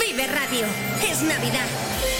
Vive Radio. Es Navidad.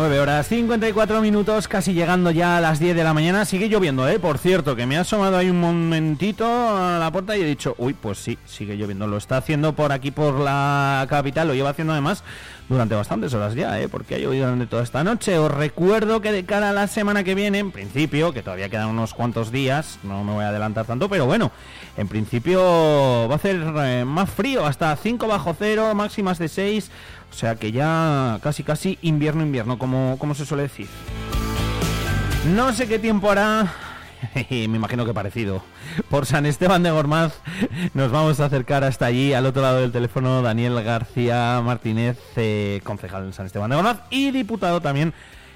Nueve horas 54 minutos, casi llegando ya a las 10 de la mañana. Sigue lloviendo, ¿eh? Por cierto, que me ha asomado ahí un momentito a la puerta y he dicho, uy, pues sí, sigue lloviendo. Lo está haciendo por aquí, por la capital. Lo lleva haciendo además durante bastantes horas ya, ¿eh? Porque ha llovido durante toda esta noche. Os recuerdo que de cara a la semana que viene, en principio, que todavía quedan unos cuantos días, no me voy a adelantar tanto, pero bueno, en principio va a ser eh, más frío, hasta 5 bajo cero, máximas de 6 o sea que ya casi casi invierno invierno, como, como se suele decir. No sé qué tiempo hará, me imagino que parecido. Por San Esteban de Gormaz nos vamos a acercar hasta allí, al otro lado del teléfono, Daniel García Martínez, eh, concejal en San Esteban de Gormaz y diputado también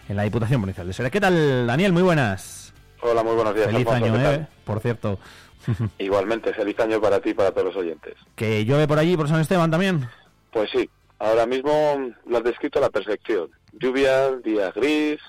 en la Diputación Provincial de Soria. ¿Qué tal, Daniel? Muy buenas. Hola, muy buenos días. Feliz año, ¿eh? Por cierto. Igualmente, feliz año para ti y para todos los oyentes. ¿Que llueve por allí, por San Esteban también? Pues sí, Ahora mismo lo has descrito a la perfección. Lluvia, día gris,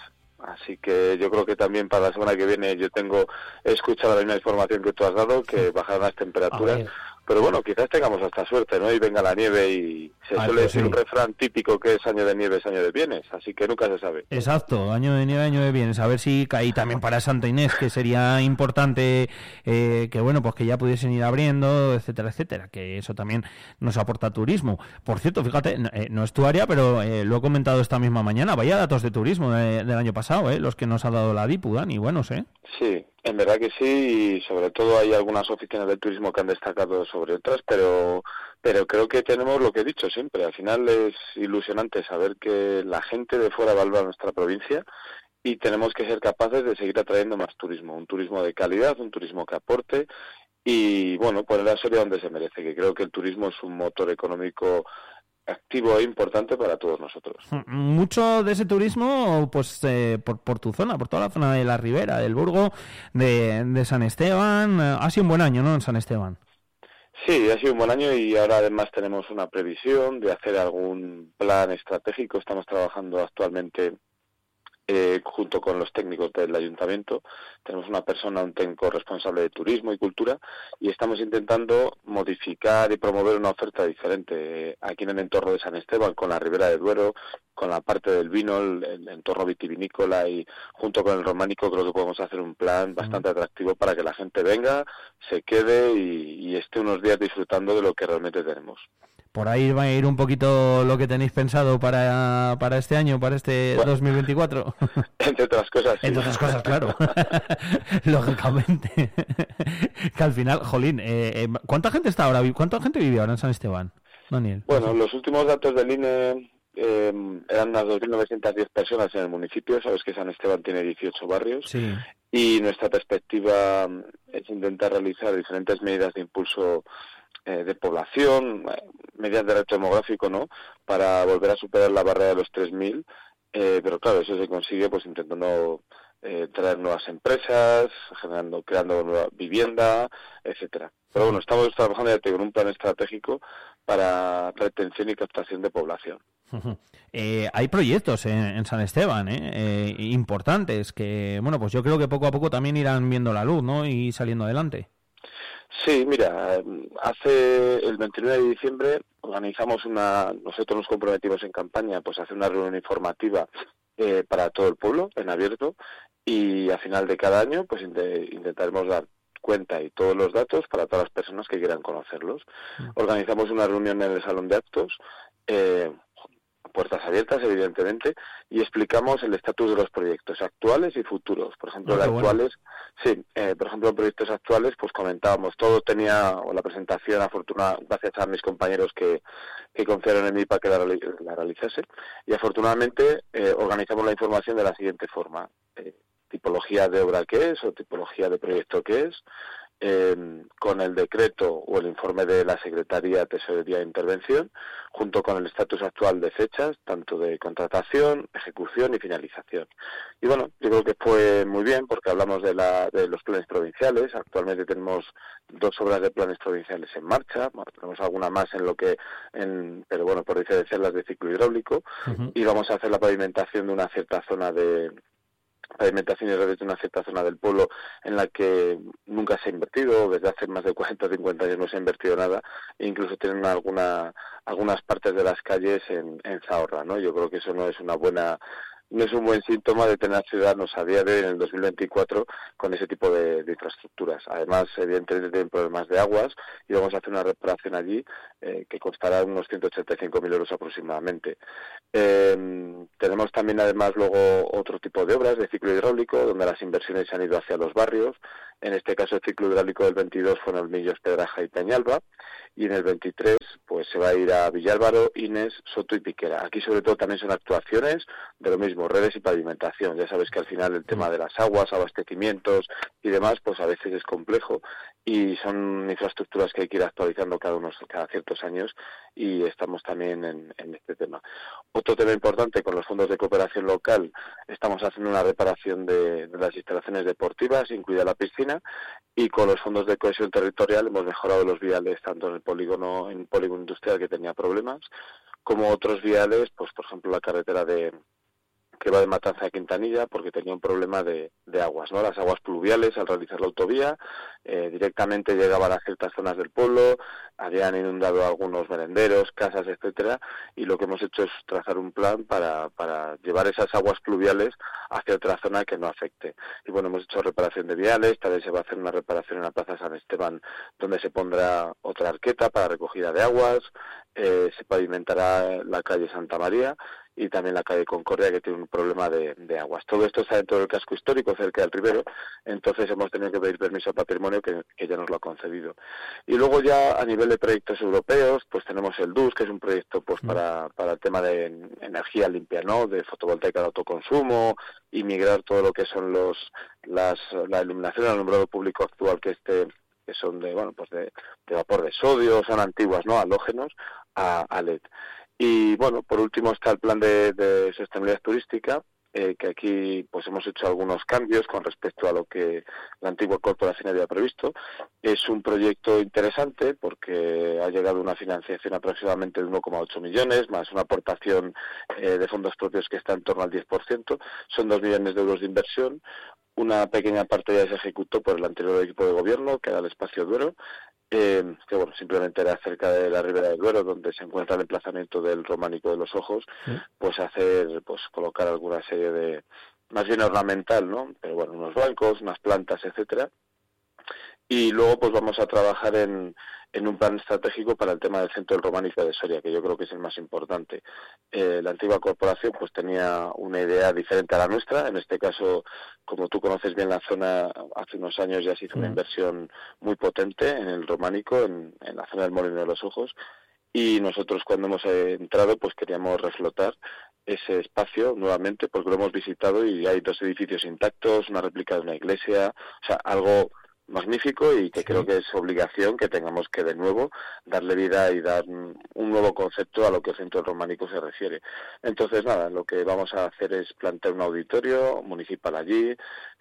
así que yo creo que también para la semana que viene yo tengo he escuchado la misma información que tú has dado, que bajarán las temperaturas. Pero bueno, quizás tengamos hasta suerte, ¿no? Y venga la nieve y se suele decir un refrán típico que es año de nieve es año de bienes, así que nunca se sabe. Exacto, año de nieve, año de bienes. A ver si caí también para Santa Inés, que sería importante eh, que, bueno, pues que ya pudiesen ir abriendo, etcétera, etcétera, que eso también nos aporta turismo. Por cierto, fíjate, no, eh, es tu área, pero eh, lo he comentado esta misma mañana, vaya datos de turismo del año pasado, ¿eh? Los que nos ha dado la DIPU, Dani, buenos, ¿eh? Sí, en verdad que sí, y sobre todo hay algunas oficinas de turismo que han destacado sobre otras, pero, pero creo que tenemos lo que he dicho siempre. Al final es ilusionante saber que la gente de fuera valora nuestra provincia y tenemos que ser capaces de seguir atrayendo más turismo, un turismo de calidad, un turismo que aporte y, bueno, poner la serie donde se merece, que creo que el turismo es un motor económico activo e importante para todos nosotros. Mm, mucho de ese turismo, pues eh, por, por, tu zona, por toda la zona de la Ribera, del Burgo, de, de, San Esteban. Eh, ha sido un buen año, ¿no? En San Esteban. Sí, ha sido un buen año y ahora además tenemos una previsión de hacer algún plan estratégico. Estamos trabajando actualmente eh, junto con los técnicos del ayuntamiento. Tenemos una persona, un técnico responsable de turismo y cultura, y estamos intentando modificar y promover una oferta diferente eh, aquí en el entorno de San Esteban, con la Ribera de Duero, con la parte del vino, el, entorno vitivinícola y junto con el románico creo que podemos hacer un plan bastante atractivo para que la gente venga, se quede y esté unos días disfrutando de lo que realmente tenemos por ahí va a ir un poquito lo que tenéis pensado para, para este año, para este 2024. Entre otras cosas. Entre otras cosas, claro. Lógicamente. que al final, jolín, eh, eh, ¿cuánta gente está ahora? ¿Cuánta gente vive ahora en San Esteban, Daniel? Bueno, los últimos datos del INE eh, eran unas 2.910 personas en el municipio. Sabes que San Esteban tiene 18 barrios. Sí. Y nuestra perspectiva es intentar realizar diferentes medidas de impulso eh, de población, eh, medidas de reto demográfico, ¿no? Para volver a superar la barrera de los 3.000. Eh, pero claro, eso se consigue pues intentando eh, traer nuevas empresas, generando, creando nueva vivienda, etcétera. Pero bueno, estamos trabajando ya con un plan estratégico para retención y captación de población. Eh, hay proyectos en, San Esteban eh, importantes que, bueno, pues yo creo que poco a poco también irán viendo la luz, ¿no? Y saliendo adelante. Sí, mira, hace el 29 de diciembre organizamos una, nosotros nos comprometimos en campaña, pues hacer una reunión informativa eh, para todo el pueblo en abierto y a final de cada año, pues intentaremos dar cuenta y todos los datos para todas las personas que quieran conocerlos. Mm. Organizamos una reunión en el salón de actos. Eh, puertas abiertas, evidentemente, y explicamos el estatus de los proyectos actuales y futuros. Por ejemplo, ah, actuales, sí, eh, por ejemplo, en proyectos actuales, pues comentábamos, todo tenía, o la presentación, afortunada, gracias a mis compañeros que, que confiaron en mí para que la, realizase, y afortunadamente eh, organizamos la información de la siguiente forma. Eh, tipología de obra que es o tipología de proyecto que es, Em, con el decreto o el informe de la Secretaría Tesorería de Intervención, junto con el estatus actual de fechas, tanto de contratación, ejecución y finalización. Y bueno, yo creo que fue muy bien porque hablamos de, la, de los planes provinciales. Actualmente tenemos dos obras de planes provinciales en marcha, tenemos alguna más en lo que, en, pero bueno, por diferenciarlas de ciclo hidráulico, y vamos a hacer la pavimentación de una cierta zona de, pavimentación y de una cierta zona del pueblo en la que nunca se ha invertido, desde hace más de 40 o 50 años no se ha invertido nada, e incluso tienen alguna, algunas partes de las calles en, en Zahorra, ¿no? Yo creo que eso no es una buena no es un buen síntoma de tener ciudadanos a día de hoy, en el 2024, con ese tipo de, infraestructuras. Además, evidentemente tienen problemas de aguas y vamos a hacer una reparación allí eh, que costará unos 185.000 euros aproximadamente. Em, tenemos también, además, luego otro tipo de obras de ciclo hidráulico, donde las inversiones se han ido hacia los barrios. En este caso, el ciclo hidráulico del 22 fue en Olmillos, Pedraja y Peñalba y en el 23 pues se va a ir a Villálvaro, Inés, Soto y Piquera. Aquí sobre todo también son actuaciones de lo mismo, redes y pavimentación. Ya sabes que al final el tema de las aguas, abastecimientos y demás pues a veces es complejo y son infraestructuras que hay que ir actualizando cada unos cada ciertos años y estamos también en, este tema. Otro tema importante con los fondos de cooperación local, estamos haciendo una reparación de, de las instalaciones deportivas, incluida la piscina, y con los fondos de cohesión territorial hemos mejorado los viales tanto en el polígono en el polígono industrial que tenía problemas como otros viales pues por ejemplo la carretera de que va de Matanza a Quintanilla porque tenía un problema de, aguas, ¿no? Las aguas pluviales al realizar la autovía eh, directamente llegaban a ciertas zonas del pueblo, habían inundado algunos merenderos, casas, etcétera, y lo que hemos hecho es trazar un plan para, llevar esas aguas pluviales hacia otra zona que no afecte. Y bueno, hemos hecho reparación de viales, tal vez se va a hacer una reparación en la Plaza San Esteban donde se pondrá otra arqueta para recogida de aguas, eh, se pavimentará la calle Santa María y también la calle Concordia que tiene un problema de, aguas. Todo esto está dentro del casco histórico, cerca del Rivero, entonces hemos tenido que pedir permiso al patrimonio que, ya nos lo ha concedido. Y luego ya a nivel de proyectos europeos, pues tenemos el DUS, que es un proyecto pues mm. para, para el tema de energía limpia, ¿no? De fotovoltaica de autoconsumo y migrar todo lo que son los las, la iluminación al alumbrado público actual que esté que son de bueno pues de, vapor de sodio, son antiguas, ¿no? halógenos a, a LED. Y bueno, por último está el plan de, sostenibilidad turística, eh, que aquí pues hemos hecho algunos cambios con respecto a lo que la antigua corporación había previsto. Es un proyecto interesante porque ha llegado una financiación aproximadamente de 1,8 millones, más una aportación eh, de fondos propios que está en torno al 10%. Son 2 millones de euros de inversión. Una pequeña parte ya se ejecutó por el anterior equipo de gobierno, que era el Espacio Duero, eh, que bueno, simplemente era cerca de la Ribera del Duero, donde se encuentra el emplazamiento del románico de los ojos, pues hacer, pues colocar alguna serie de, más bien ornamental, ¿no? Pero bueno, unos bancos, unas plantas, etcétera. Y luego pues vamos a trabajar en, en un plan estratégico para el tema del centro del románico de Soria, que yo creo que es el más importante. Eh, la antigua corporación pues tenía una idea diferente a la nuestra. En este caso, como tú conoces bien la zona, hace unos años ya se hizo una mm. inversión muy potente en el románico, en, la zona del Molino de los Ojos. Y nosotros cuando hemos entrado pues queríamos reflotar ese espacio nuevamente porque lo hemos visitado y hay dos edificios intactos, una réplica de una iglesia, o sea, algo magnífico y que creo que es obligación que tengamos que de nuevo darle vida y dar un nuevo concepto a lo que el centro románico se refiere. Entonces, nada, lo que vamos a hacer es plantear un auditorio municipal allí,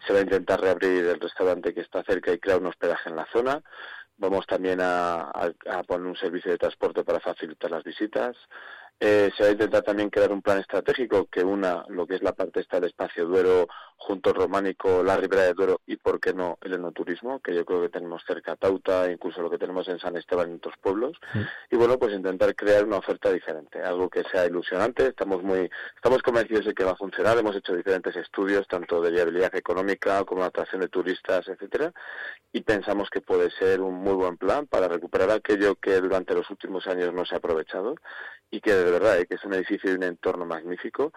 se va a intentar reabrir el restaurante que está cerca y crear un hospedaje en la zona. Vamos también a, a poner un servicio de transporte para facilitar las visitas. Eh, se va a intentar también crear un plan estratégico que una lo que es la parte esta del espacio Duero junto al Románico, la Ribera de Duero y, por qué no, el enoturismo, que yo creo que tenemos cerca Tauta, incluso lo que tenemos en San Esteban y otros pueblos. Y bueno, pues intentar crear una oferta diferente, algo que sea ilusionante. Estamos muy estamos convencidos de que va a funcionar. Hemos hecho diferentes estudios, tanto de viabilidad económica como de atracción de turistas, etcétera, y pensamos que puede ser un muy buen plan para recuperar aquello que durante los últimos años no se ha aprovechado y que de verdad eh, que es un edificio y un entorno magnífico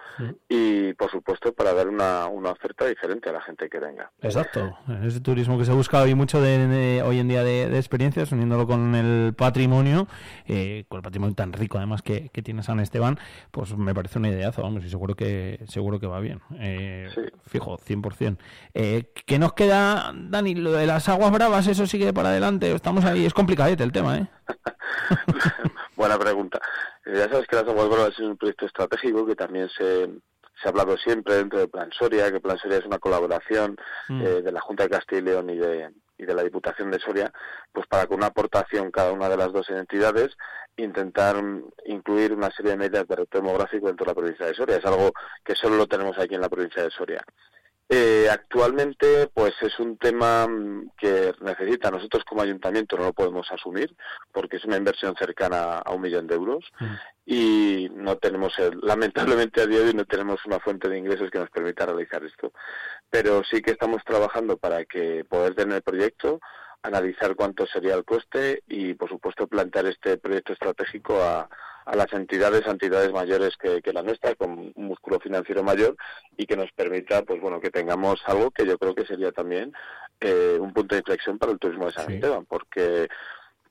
y por supuesto para dar una, una oferta diferente a la gente que venga. Exacto, ese turismo que se busca hoy mucho de, hoy en día de, experiencias, uniéndolo con el patrimonio, eh, con el patrimonio tan rico además que, tiene San Esteban, pues me parece una ideazo, vamos, y seguro que seguro que va bien. Eh, Fijo, 100%. Eh, ¿Qué nos queda, Dani? Lo de las aguas bravas, eso sigue para adelante, estamos ahí, es complicadete el tema, ¿eh? Buena pregunta. Eh, ya sabes que las Aguas Bravas es un proyecto estratégico que también se, se ha hablado siempre dentro de Plan Soria, que Plan Soria es una colaboración mm. eh, de la Junta de Castilla y León y de, y de la Diputación de Soria, pues para con una aportación cada una de las dos entidades intentar incluir una serie de medidas de reto demográfico dentro de la provincia de Soria. Es algo que solo lo tenemos aquí en la provincia de Soria. Eh, actualmente, pues es un tema mm, que necesita, nosotros como ayuntamiento no lo podemos asumir porque es una inversión cercana a un millón de euros mm. y no tenemos, lamentablemente a día de hoy no tenemos una fuente de ingresos que nos permita realizar esto. Pero sí que estamos trabajando para que poder tener el proyecto, analizar cuánto sería el coste y, por supuesto, plantear este proyecto estratégico a, a las entidades, entidades mayores que, la nuestra, con un músculo financiero mayor y que nos permita, pues bueno, que tengamos algo que yo creo que sería también eh, un punto de inflexión para el turismo de San Esteban, porque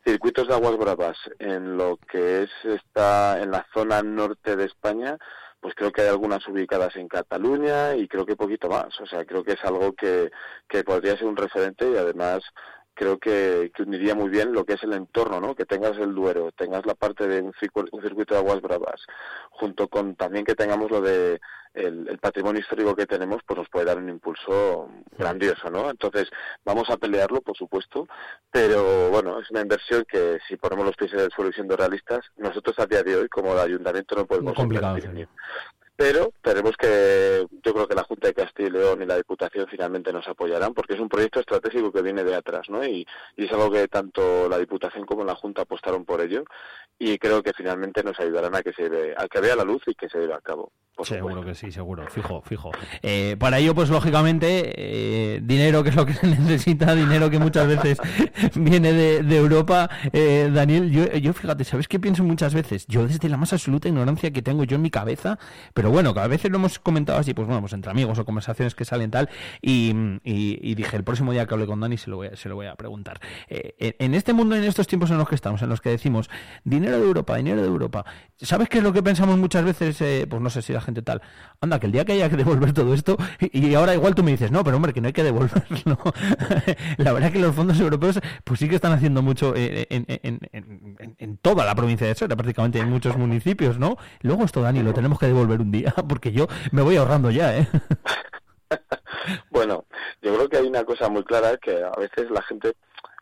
circuitos de aguas bravas en lo que es esta en la zona norte de España pues creo que hay algunas ubicadas en Cataluña y creo que poquito más. O sea, creo que es algo que, que podría ser un referente y además creo que, que, uniría muy bien lo que es el entorno, ¿no? Que tengas el Duero, tengas la parte de un, circuito de aguas bravas, junto con también que tengamos lo de el, patrimonio histórico que tenemos, pues nos puede dar un impulso grandioso, ¿no? Entonces, vamos a pelearlo, por supuesto, pero bueno, es una inversión que si ponemos los pies en el suelo y siendo realistas, nosotros a día de hoy, como ayuntamiento, no podemos pero tenemos que, yo creo que la Junta de Castilla y León y la Diputación finalmente nos apoyarán porque es un proyecto estratégico que viene de atrás, ¿no? Y, es algo que tanto la Diputación como la Junta apostaron por ello y creo que finalmente nos ayudarán a que se a que vea la luz y que se lleve a cabo. Seguro que sí, seguro, fijo, fijo. Eh, para ello, pues lógicamente, eh, dinero que es lo que se necesita, dinero que muchas veces viene de, Europa. Eh, Daniel, yo, yo fíjate, ¿sabes qué pienso muchas veces? Yo desde la más absoluta ignorancia que tengo yo en mi cabeza, pero bueno, que a veces lo hemos comentado así, pues bueno, pues entre amigos o conversaciones que salen tal, y, y, dije, el próximo día que hable con Dani se lo voy a, se lo voy a preguntar. en este mundo, en estos tiempos en los que estamos, en los que decimos, dinero de Europa, dinero de Europa, ¿sabes qué es lo que pensamos muchas veces? pues no sé si la gente tal. Anda, que el día que haya que devolver todo esto, y, ahora igual tú me dices, no, pero hombre, que no hay que devolverlo. la verdad que los fondos europeos, pues sí que están haciendo mucho eh, en, toda la provincia de Soria, prácticamente en muchos municipios, ¿no? Luego esto, Dani, lo tenemos que devolver un día, porque yo me voy ahorrando ya, ¿eh? bueno, yo creo que hay una cosa muy clara que a veces la gente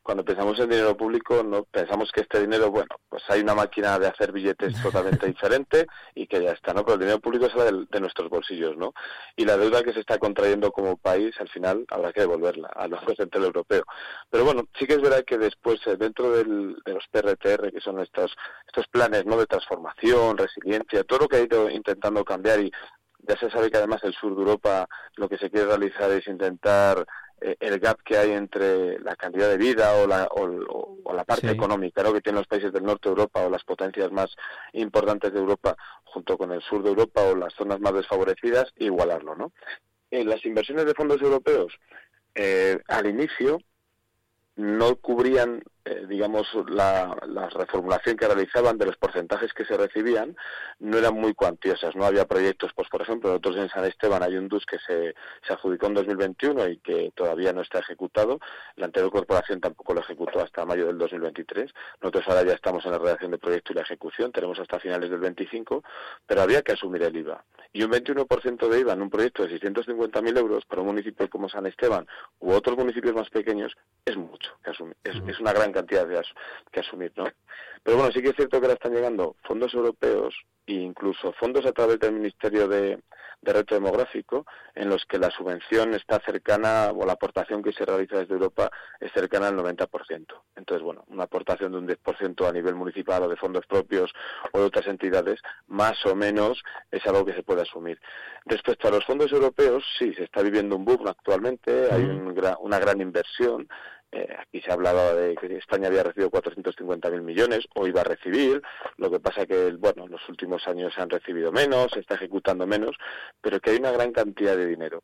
cuando pensamos en dinero público, no pensamos que este dinero, bueno, pues hay una máquina de hacer billetes totalmente diferente y que ya está, ¿no? Pero el dinero público sale de, nuestros bolsillos, ¿no? Y la deuda que se está contrayendo como país, al final habrá que devolverla al Banco Central Europeo. Pero bueno, sí que es verdad que después, eh, dentro de los PRTR, que son estos, estos planes, ¿no? De transformación, resiliencia, todo lo que ha ido intentando cambiar y ya se sabe que además el sur de Europa lo que se quiere realizar es intentar eh, el gap que hay entre la calidad de vida o la, o, la parte económica ¿no? que tienen los países del norte de Europa o las potencias más importantes de Europa junto con el sur de Europa o las zonas más desfavorecidas, igualarlo. ¿no? En las inversiones de fondos europeos, eh, al inicio, no cubrían, eh, digamos, la, la, reformulación que realizaban de los porcentajes que se recibían, no eran muy cuantiosas. No había proyectos, pues por ejemplo, nosotros en San Esteban hay un DUS que se, se adjudicó en 2021 y que todavía no está ejecutado. La anterior corporación tampoco lo ejecutó hasta mayo del 2023. Nosotros ahora ya estamos en la redacción del proyecto y la ejecución, tenemos hasta finales del 25, pero había que asumir el IVA. Y un 21% de IVA en un proyecto de 650.000 euros para un municipio como San Esteban u otros municipios más pequeños es mucho que asumir. Es, una gran cantidad de que asumir, ¿no? Pero bueno, sí que es cierto que ahora están llegando fondos europeos e incluso fondos a través del Ministerio de, de Reto Demográfico, en los que la subvención está cercana, o la aportación que se realiza desde Europa es cercana al 90%. Entonces, bueno, una aportación de un 10% a nivel municipal o de fondos propios o de otras entidades, más o menos es algo que se puede asumir. Respecto a los fondos europeos, sí, se está viviendo un boom actualmente, hay una gran inversión, Eh, aquí se ha hablado de que España había recibido 450.000 millones o iba a recibir, lo que pasa que, bueno, en los últimos años se han recibido menos, se está ejecutando menos, pero que hay una gran cantidad de dinero.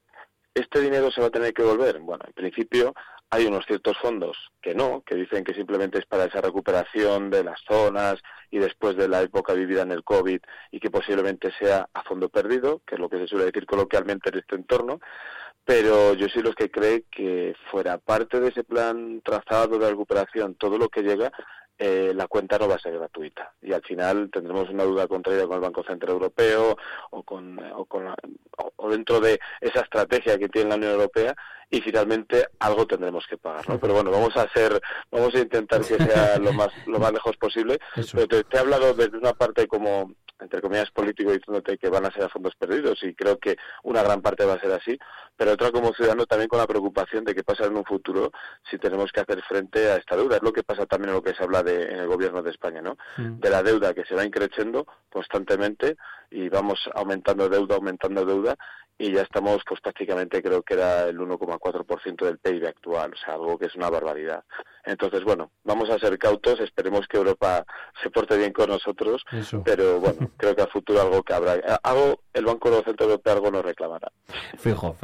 ¿Este dinero se va a tener que volver? Bueno, en principio hay unos ciertos fondos que no, que dicen que simplemente es para esa recuperación de las zonas y después de la época vivida en el COVID y que posiblemente sea a fondo perdido, que es lo que se suele decir coloquialmente en este entorno, pero yo soy los que cree que fuera parte de ese plan trazado de recuperación, todo lo que llega, eh, la cuenta no va a ser gratuita. Y al final tendremos una duda contraria con el Banco Central Europeo o con, o, con o dentro de esa estrategia que tiene la Unión Europea y finalmente algo tendremos que pagar ¿no? pero bueno vamos a hacer vamos a intentar que sea lo más lo más lejos posible pero te, te, he hablado desde una parte como entre comillas, político diciéndote que van a ser a fondos perdidos y creo que una gran parte va a ser así, pero otra como ciudadano también con la preocupación de qué pasa en un futuro si tenemos que hacer frente a esta deuda. Es lo que pasa también en lo que se habla de, en el gobierno de España, ¿no? De la deuda que se va increciendo constantemente y vamos aumentando deuda, aumentando deuda y ya estamos pues prácticamente creo que era el 1,4% del PIB actual, o sea, algo que es una barbaridad. Entonces, bueno, vamos a ser cautos, esperemos que Europa se porte bien con nosotros, pero bueno, creo que a futuro algo que habrá, algo el Banco Central Europeo algo nos reclamará. Fijo,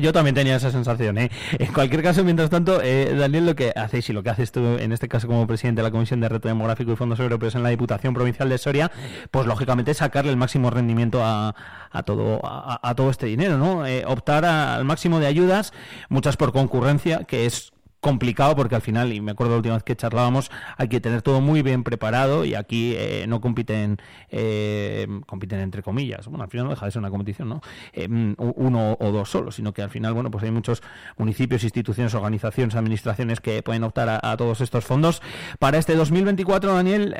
Yo, también tenía esa sensación, ¿eh? En cualquier caso, mientras tanto, eh, Daniel, lo que hacéis y lo que haces tú en este caso como presidente de la Comisión de Reto Demográfico y Fondos Europeos en la Diputación Provincial de Soria, pues lógicamente sacarle el máximo rendimiento a, a todo a, todo este dinero, ¿no? Eh, optar al máximo de ayudas, muchas por concurrencia, que es complicado porque al final, y me acuerdo la última vez que charlábamos, hay que tener todo muy bien preparado y aquí eh, no compiten, eh, compiten entre comillas. Bueno, al final no deja de ser una competición, ¿no? Eh, uno o dos solos, sino que al final, bueno, pues hay muchos municipios, instituciones, organizaciones, administraciones que pueden optar a, todos estos fondos. Para este 2024, Daniel,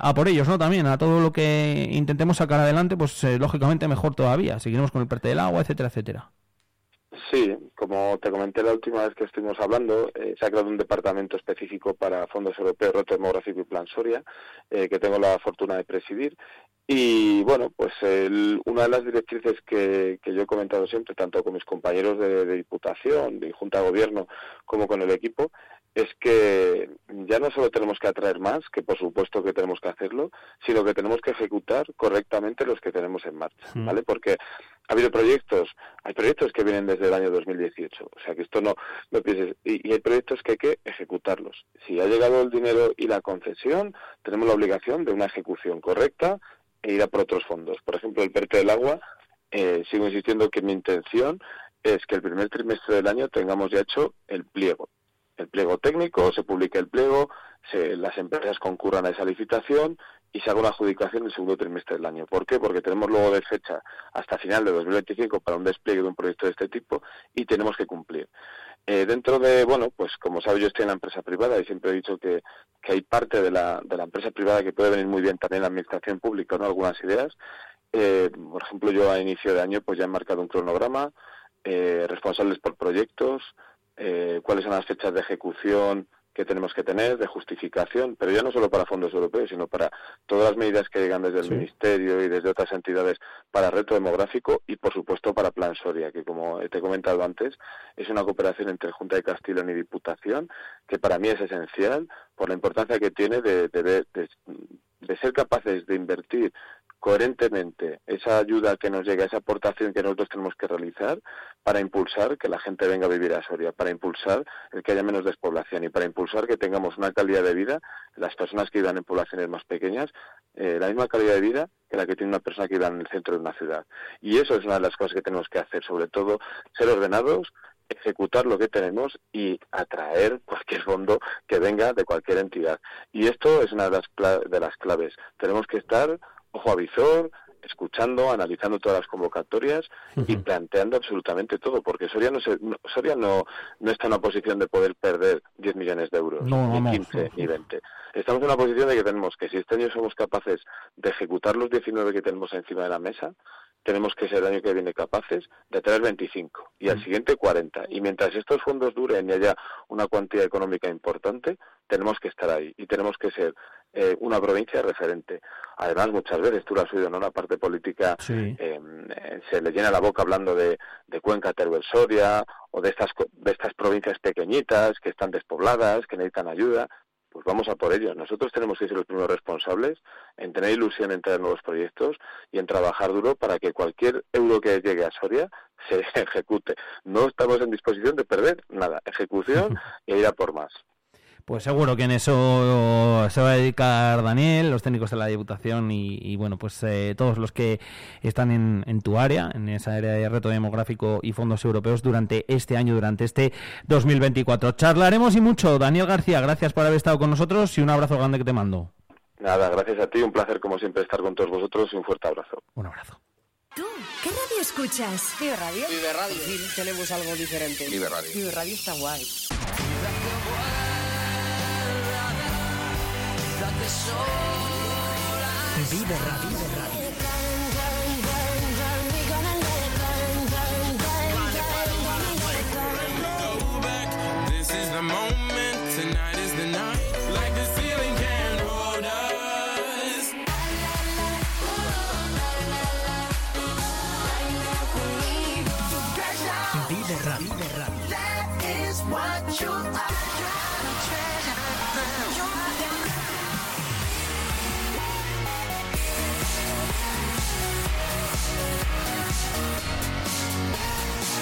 a por ellos, ¿no? También a todo lo que intentemos sacar adelante, pues lógicamente mejor todavía. Seguiremos con el parte del agua, etcétera, etcétera. Sí, como te comenté la última vez que estuvimos hablando, eh, se ha creado un departamento específico para fondos europeos, reto demográfico y plan Soria, eh, que tengo la fortuna de presidir. Y bueno, pues una de las directrices que, yo he comentado siempre, tanto con mis compañeros de, de Diputación, de Junta de Gobierno, como con el equipo, es que ya no solo tenemos que atraer más, que por supuesto que tenemos que hacerlo, sino que tenemos que ejecutar correctamente los que tenemos en marcha. ¿vale? Porque ha habido proyectos, hay proyectos que vienen desde el año 2018, o sea que esto no, no pienses, y, hay proyectos que hay que ejecutarlos. Si ha llegado el dinero y la concesión, tenemos la obligación de una ejecución correcta e ir a por otros fondos. Por ejemplo, el PERTE del agua, eh, sigo insistiendo que mi intención es que el primer trimestre del año tengamos ya hecho el pliego el pliego técnico, se publique el pliego, se, las empresas concurran a esa licitación y se haga una adjudicación en el segundo trimestre del año. ¿Por qué? Porque tenemos luego de fecha hasta final de 2025 para un despliegue de un proyecto de este tipo y tenemos que cumplir. Eh, dentro de, bueno, pues como sabes, yo estoy en la empresa privada y siempre he dicho que, que hay parte de la, de la empresa privada que puede venir muy bien también la administración pública, ¿no? Algunas ideas. Eh, por ejemplo, yo a inicio de año pues ya he marcado un cronograma, eh, responsables por proyectos, eh, cuáles son las fechas de ejecución que tenemos que tener, de justificación, pero ya no solo para fondos europeos, sino para todas las medidas que llegan desde el Ministerio y desde otras entidades para reto demográfico y, por supuesto, para Plan Soria, que, como te he comentado antes, es una cooperación entre Junta de Castellón y Diputación, que para mí es esencial por la importancia que tiene de, de ser capaces de invertir coherentemente esa ayuda que nos llega, esa aportación que nosotros tenemos que realizar para impulsar que la gente venga a vivir a Soria, para impulsar el que haya menos despoblación y para impulsar que tengamos una calidad de vida, las personas que vivan en poblaciones más pequeñas, eh, la misma calidad de vida que la que tiene una persona que vive en el centro de una ciudad. Y eso es una de las cosas que tenemos que hacer, sobre todo ser ordenados, ejecutar lo que tenemos y atraer cualquier fondo que venga de cualquier entidad. Y esto es una de las claves. Tenemos que estar ojo a visor, escuchando, analizando todas las convocatorias y planteando absolutamente todo, porque Soria no, se, Soria no, no está en una posición de poder perder 10 millones de euros, ni 15, ni 20. Estamos en una posición de que tenemos que, si este año somos capaces de ejecutar los 19 que tenemos encima de la mesa, tenemos que ser el año que viene capaces de traer 25 y al mm. siguiente 40. Y mientras estos fondos duren y haya una cuantía económica importante, tenemos que estar ahí y tenemos que ser eh, una provincia referente. Además, muchas veces, tú lo has oído, ¿no? La parte política em, eh, se le llena la boca hablando de, de Cuenca, Teruel, Soria o de estas, de estas provincias pequeñitas que están despobladas, que necesitan ayuda pues vamos a por ello. Nosotros tenemos que ser los primeros responsables en tener ilusión en traer nuevos proyectos y en trabajar duro para que cualquier euro que llegue a Soria se ejecute. No estamos en disposición de perder nada. Ejecución y ir a por más. Pues seguro que en eso se va a dedicar Daniel, los técnicos de la Diputación y, bueno, pues eh, todos los que están en, tu área, en esa área de reto demográfico y fondos europeos durante este año, durante este 2024. Charlaremos y mucho. Daniel García, gracias por haber estado con nosotros y un abrazo grande que te mando. Nada, gracias a ti, un placer como siempre estar con todos vosotros y un fuerte abrazo. Un abrazo. ¿Tú qué radio escuchas? Vive Radio. Vive Radio. Sí, tenemos algo diferente. Vive Radio. Vive Radio está guay. Vive Radio. This is the moment, tonight is the night. Like the ceiling can hold us. Vive Radio. That is what you are.